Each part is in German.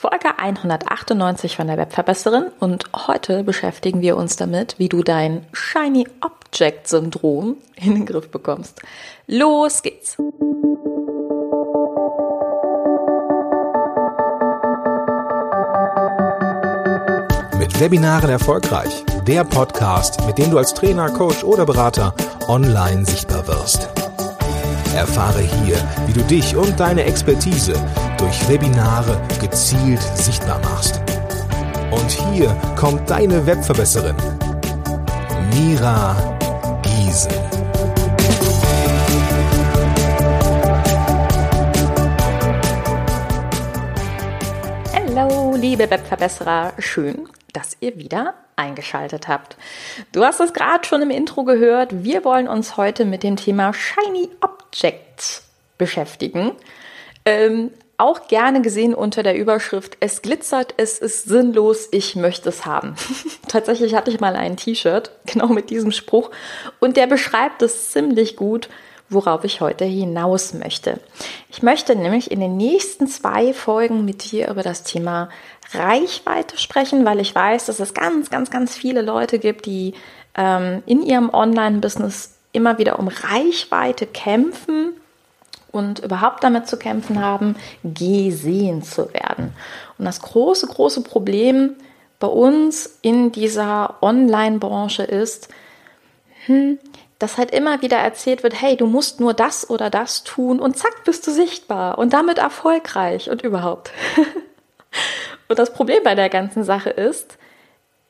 Folge 198 von der Webverbesserin und heute beschäftigen wir uns damit, wie du dein Shiny Object Syndrom in den Griff bekommst. Los geht's! Mit Webinaren erfolgreich. Der Podcast, mit dem du als Trainer, Coach oder Berater online sichtbar wirst. Erfahre hier, wie du dich und deine Expertise durch Webinare gezielt sichtbar machst. Und hier kommt deine Webverbesserin, Mira Giesen. Hallo, liebe Webverbesserer, schön, dass ihr wieder eingeschaltet habt. Du hast es gerade schon im Intro gehört. Wir wollen uns heute mit dem Thema Shiny Objects beschäftigen. Ähm, auch gerne gesehen unter der Überschrift Es glitzert, es ist sinnlos, ich möchte es haben. Tatsächlich hatte ich mal ein T-Shirt, genau mit diesem Spruch, und der beschreibt es ziemlich gut, worauf ich heute hinaus möchte. Ich möchte nämlich in den nächsten zwei Folgen mit dir über das Thema Reichweite sprechen, weil ich weiß, dass es ganz, ganz, ganz viele Leute gibt, die ähm, in ihrem Online-Business immer wieder um Reichweite kämpfen und überhaupt damit zu kämpfen haben, gesehen zu werden. Und das große, große Problem bei uns in dieser Online-Branche ist, hm, dass halt immer wieder erzählt wird, hey, du musst nur das oder das tun und zack, bist du sichtbar und damit erfolgreich und überhaupt. und das Problem bei der ganzen Sache ist,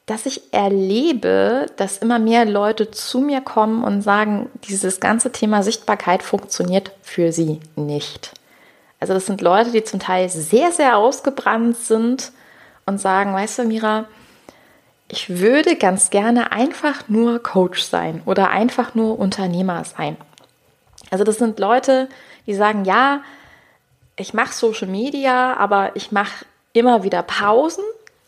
dass ich erlebe, dass immer mehr Leute zu mir kommen und sagen, dieses ganze Thema Sichtbarkeit funktioniert für sie nicht. Also das sind Leute, die zum Teil sehr, sehr ausgebrannt sind und sagen, weißt du, Mira, ich würde ganz gerne einfach nur Coach sein oder einfach nur Unternehmer sein. Also das sind Leute, die sagen, ja, ich mache Social Media, aber ich mache immer wieder Pausen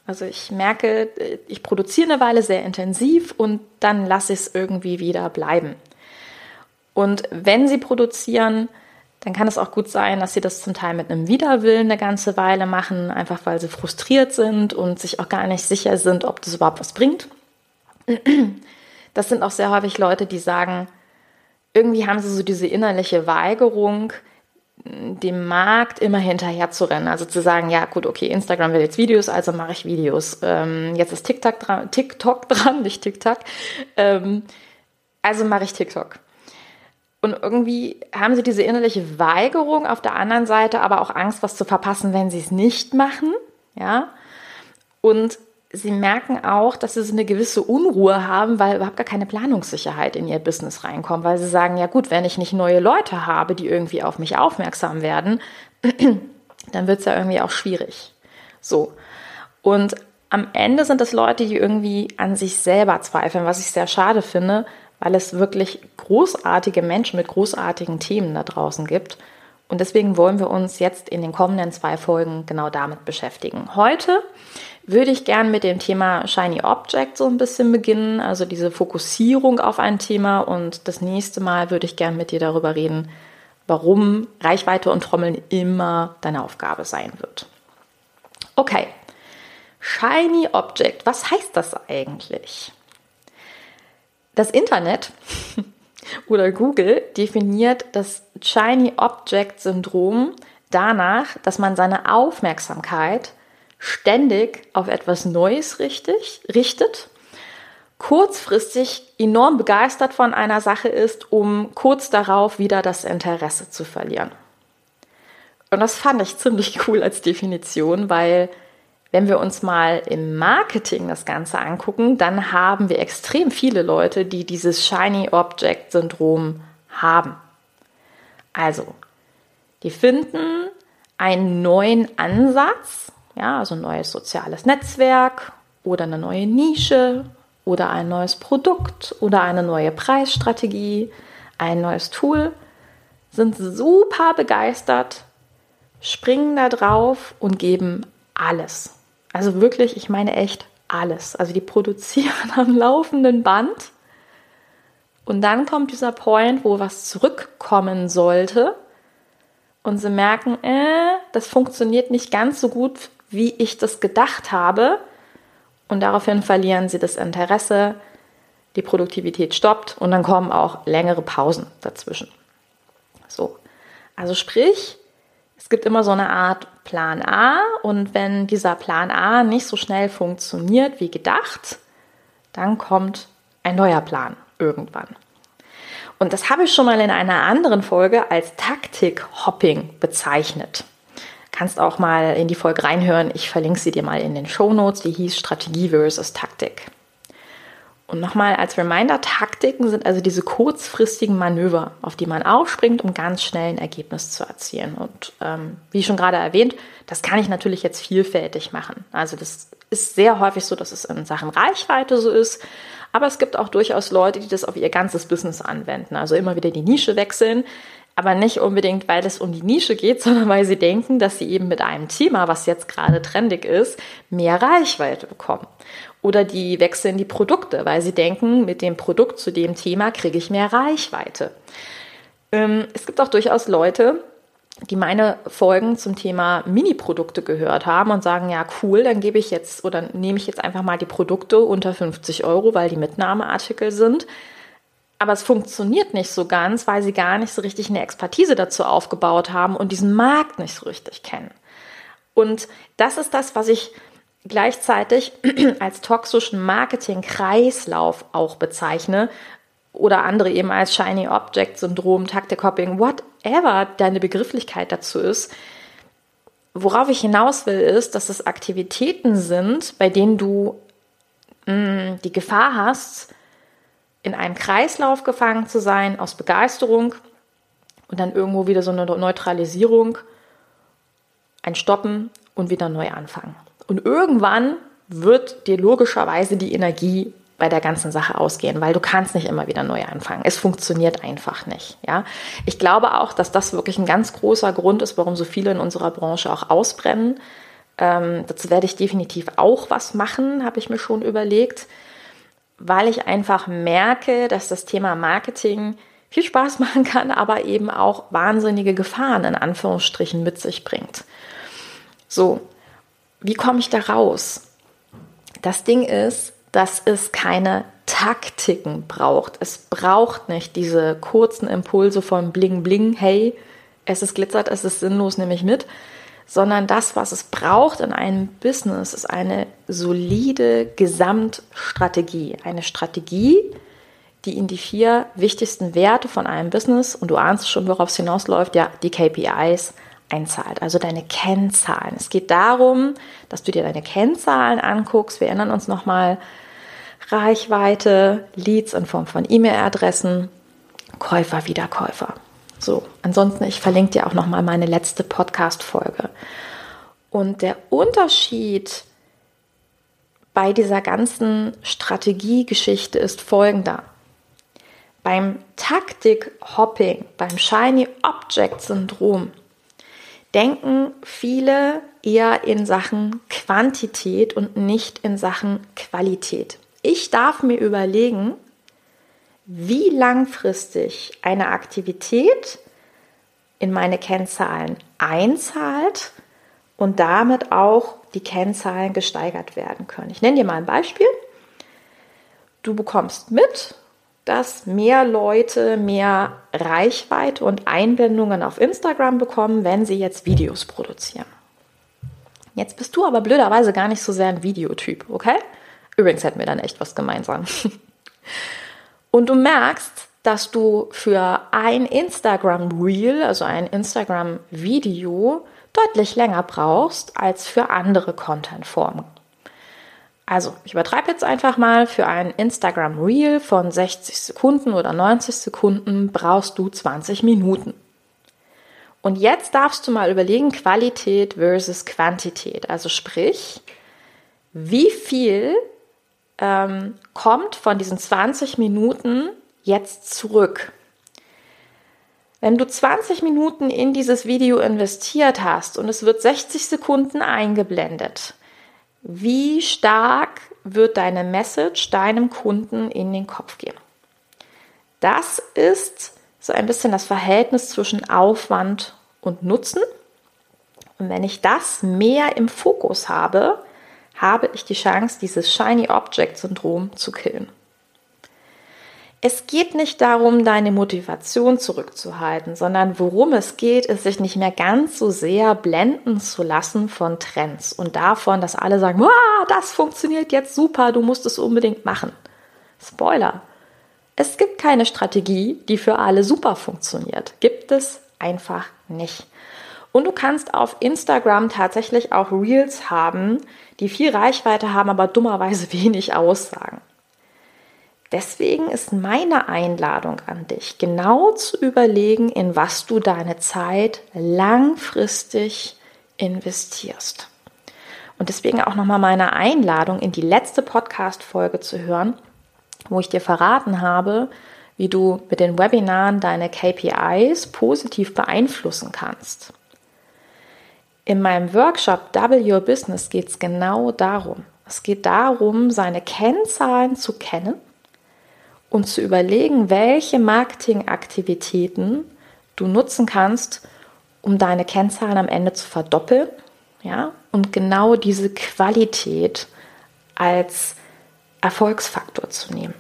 also ich merke, ich produziere eine Weile sehr intensiv und dann lasse ich es irgendwie wieder bleiben. Und wenn sie produzieren, dann kann es auch gut sein, dass sie das zum Teil mit einem Widerwillen eine ganze Weile machen, einfach weil sie frustriert sind und sich auch gar nicht sicher sind, ob das überhaupt was bringt. Das sind auch sehr häufig Leute, die sagen, irgendwie haben sie so diese innerliche Weigerung, dem Markt immer hinterher zu rennen. Also zu sagen, ja gut, okay, Instagram will jetzt Videos, also mache ich Videos. Ähm, jetzt ist TikTok dran, TikTok dran, nicht TikTok. Ähm, also mache ich TikTok. Und irgendwie haben sie diese innerliche Weigerung, auf der anderen Seite aber auch Angst, was zu verpassen, wenn sie es nicht machen. Ja. Und sie merken auch, dass sie so eine gewisse Unruhe haben, weil überhaupt gar keine Planungssicherheit in ihr Business reinkommt, weil sie sagen, ja gut, wenn ich nicht neue Leute habe, die irgendwie auf mich aufmerksam werden, dann wird es ja irgendwie auch schwierig. So. Und am Ende sind es Leute, die irgendwie an sich selber zweifeln, was ich sehr schade finde, weil es wirklich großartige Menschen mit großartigen Themen da draußen gibt. Und deswegen wollen wir uns jetzt in den kommenden zwei Folgen genau damit beschäftigen. Heute würde ich gern mit dem Thema Shiny Object so ein bisschen beginnen, also diese Fokussierung auf ein Thema. Und das nächste Mal würde ich gern mit dir darüber reden, warum Reichweite und Trommeln immer deine Aufgabe sein wird. Okay, Shiny Object, was heißt das eigentlich? Das Internet oder Google definiert das Shiny Object Syndrom danach, dass man seine Aufmerksamkeit ständig auf etwas Neues richtig, richtet, kurzfristig enorm begeistert von einer Sache ist, um kurz darauf wieder das Interesse zu verlieren. Und das fand ich ziemlich cool als Definition, weil wenn wir uns mal im Marketing das Ganze angucken, dann haben wir extrem viele Leute, die dieses Shiny Object Syndrom haben. Also, die finden einen neuen Ansatz, ja, also ein neues soziales Netzwerk oder eine neue Nische oder ein neues Produkt oder eine neue Preisstrategie, ein neues Tool, sind super begeistert, springen da drauf und geben alles. Also wirklich, ich meine echt alles. Also die produzieren am laufenden Band. Und dann kommt dieser Point, wo was zurückkommen sollte. Und sie merken, äh, das funktioniert nicht ganz so gut, wie ich das gedacht habe. Und daraufhin verlieren sie das Interesse, die Produktivität stoppt und dann kommen auch längere Pausen dazwischen. So. Also sprich, es gibt immer so eine Art Plan A und wenn dieser Plan A nicht so schnell funktioniert wie gedacht, dann kommt ein neuer Plan irgendwann. Und das habe ich schon mal in einer anderen Folge als Taktik-Hopping bezeichnet. Kannst auch mal in die Folge reinhören. Ich verlinke sie dir mal in den Show Notes. Die hieß Strategie versus Taktik. Und nochmal als Reminder, Taktiken sind also diese kurzfristigen Manöver, auf die man aufspringt, um ganz schnell ein Ergebnis zu erzielen. Und ähm, wie schon gerade erwähnt, das kann ich natürlich jetzt vielfältig machen. Also das ist sehr häufig so, dass es in Sachen Reichweite so ist. Aber es gibt auch durchaus Leute, die das auf ihr ganzes Business anwenden. Also immer wieder die Nische wechseln. Aber nicht unbedingt, weil es um die Nische geht, sondern weil sie denken, dass sie eben mit einem Thema, was jetzt gerade trendig ist, mehr Reichweite bekommen. Oder die wechseln die Produkte, weil sie denken, mit dem Produkt zu dem Thema kriege ich mehr Reichweite. Ähm, es gibt auch durchaus Leute, die meine Folgen zum Thema Mini-Produkte gehört haben und sagen, ja, cool, dann gebe ich jetzt oder nehme ich jetzt einfach mal die Produkte unter 50 Euro, weil die Mitnahmeartikel sind. Aber es funktioniert nicht so ganz, weil sie gar nicht so richtig eine Expertise dazu aufgebaut haben und diesen Markt nicht so richtig kennen. Und das ist das, was ich gleichzeitig als toxischen Marketing-Kreislauf auch bezeichne oder andere eben als Shiny Object Syndrom, Taktik-Hopping, whatever deine Begrifflichkeit dazu ist. Worauf ich hinaus will, ist, dass es Aktivitäten sind, bei denen du mh, mm, die Gefahr hast, in einem Kreislauf gefangen zu sein aus Begeisterung und dann irgendwo wieder so eine Neutralisierung, ein Stoppen und wieder neu anfangen. Und irgendwann wird dir logischerweise die Energie bei der ganzen Sache ausgehen, weil du kannst nicht immer wieder neu anfangen. Es funktioniert einfach nicht. Ja, ich glaube auch, dass das wirklich ein ganz großer Grund ist, warum so viele in unserer Branche auch ausbrennen. Ähm, dazu werde ich definitiv auch was machen, habe ich mir schon überlegt, weil ich einfach merke, dass das Thema Marketing viel Spaß machen kann, aber eben auch wahnsinnige Gefahren in Anführungsstrichen mit sich bringt. So, wie komme ich da raus? Das Ding ist, dass es keine Taktiken braucht. Es braucht nicht diese kurzen Impulse von Bling Bling, hey, es ist glitzert, es ist sinnlos, nehme ich mit, sondern das, was es braucht in einem Business, ist eine solide Gesamtstrategie. Eine Strategie, die in die vier wichtigsten Werte von einem Business, und du ahnst schon, worauf es hinausläuft, ja, die KPIs, einzahlt, also deine Kennzahlen. Es geht darum, dass du dir deine Kennzahlen anguckst. Wir erinnern uns nochmal, Reichweite, Leads in Form von E-Mail-Adressen, Käufer, Wiederkäufer. So, ansonsten, ich verlinke dir auch nochmal meine letzte Podcast-Folge. Und der Unterschied bei dieser ganzen Strategiegeschichte ist folgender. Beim Taktik-Hopping, beim Shiny Object-Syndrom, denken viele eher in Sachen Quantität und nicht in Sachen Qualität. Ich darf mir überlegen, wie langfristig eine Aktivität in meine Kennzahlen einzahlt und damit auch die Kennzahlen gesteigert werden können. Ich nenne dir mal ein Beispiel. Du bekommst mit, dass mehr Leute mehr Reichweite und Einbindungen auf Instagram bekommen, wenn sie jetzt Videos produzieren. Jetzt bist du aber blöderweise gar nicht so sehr ein Videotyp, okay? Übrigens hätten wir dann echt was gemeinsam. Und du merkst, dass du für ein Instagram Reel, also ein Instagram Video, deutlich länger brauchst als für andere Content-Formen. Also, ich übertreibe jetzt einfach mal, für ein Instagram Reel von 60 Sekunden oder 90 Sekunden brauchst du 20 Minuten. Und jetzt darfst du mal überlegen, Qualität versus Quantität. Also sprich, wie viel ähm, kommt von diesen 20 Minuten jetzt zurück? Wenn du 20 Minuten in dieses Video investiert hast und es wird 60 Sekunden eingeblendet, wie stark wird deine Message deinem Kunden in den Kopf gehen. Das ist so ein bisschen das Verhältnis zwischen Aufwand und Nutzen. Und wenn ich das mehr im Fokus habe, habe ich die Chance, dieses Shiny Object Syndrom zu killen. Es geht nicht darum, deine Motivation zurückzuhalten, sondern worum es geht, ist, sich nicht mehr ganz so sehr blenden zu lassen von Trends und davon, dass alle sagen, das funktioniert jetzt super, du musst es unbedingt machen. Spoiler. Es gibt keine Strategie, die für alle super funktioniert. Gibt es einfach nicht. Und du kannst auf Instagram tatsächlich auch Reels haben, die viel Reichweite haben, aber dummerweise wenig aussagen. Deswegen ist meine Einladung an dich, genau zu überlegen, in was du deine Zeit langfristig investierst. Und deswegen auch nochmal meine Einladung, in die letzte Podcast-Folge zu hören, wo ich dir verraten habe, wie du mit den Webinaren deine KPIs positiv beeinflussen kannst. In meinem Workshop Double Your Business geht es genau darum. Es geht darum, seine Kennzahlen zu kennen und zu überlegen, welche Marketingaktivitäten du nutzen kannst, um deine Kennzahlen am Ende zu verdoppeln, ja, und genau diese Qualität als Erfolgsfaktor zu nehmen.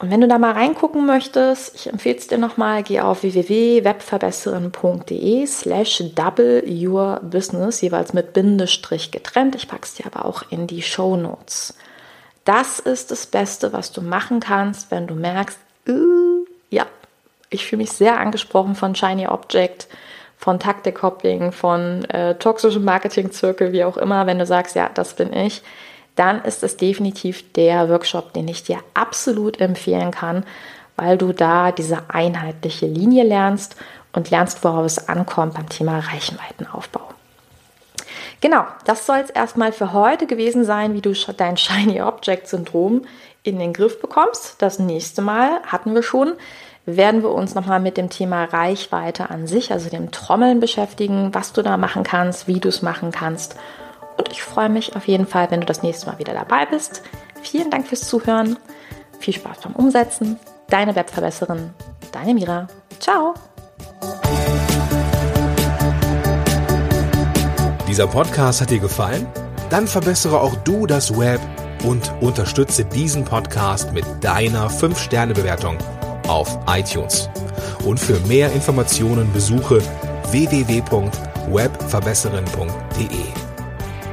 Und wenn du da mal reingucken möchtest, ich empfehle es dir nochmal, geh auf www.webverbesseren.de slash double your business, jeweils mit Bindestrich getrennt. Ich packe es dir aber auch in die Show Notes. Das ist das Beste, was du machen kannst, wenn du merkst, uh, ja, ich fühle mich sehr angesprochen von Shiny Object, von Taktikhopping, von äh, toxischem Marketing-Zirkel, wie auch immer. Wenn du sagst, ja, das bin ich, dann ist es definitiv der Workshop, den ich dir absolut empfehlen kann, weil du da diese einheitliche Linie lernst und lernst, worauf es ankommt beim Thema Reichenweitenaufbau. Genau, das soll es erstmal für heute gewesen sein, wie du dein Shiny Object Syndrom in den Griff bekommst. Das nächste Mal hatten wir schon, werden wir uns nochmal mit dem Thema Reichweite an sich, also dem Trommeln beschäftigen, was du da machen kannst, wie du es machen kannst und ich freue mich auf jeden Fall, wenn du das nächste Mal wieder dabei bist. Vielen Dank fürs Zuhören. Viel Spaß beim Umsetzen. Deine Webverbesserin, deine Mira. Ciao. Dieser Podcast hat dir gefallen? Dann verbessere auch du das Web und unterstütze diesen Podcast mit deiner 5-Sterne-Bewertung auf iTunes. Und für mehr Informationen besuche www.webverbesserin.de.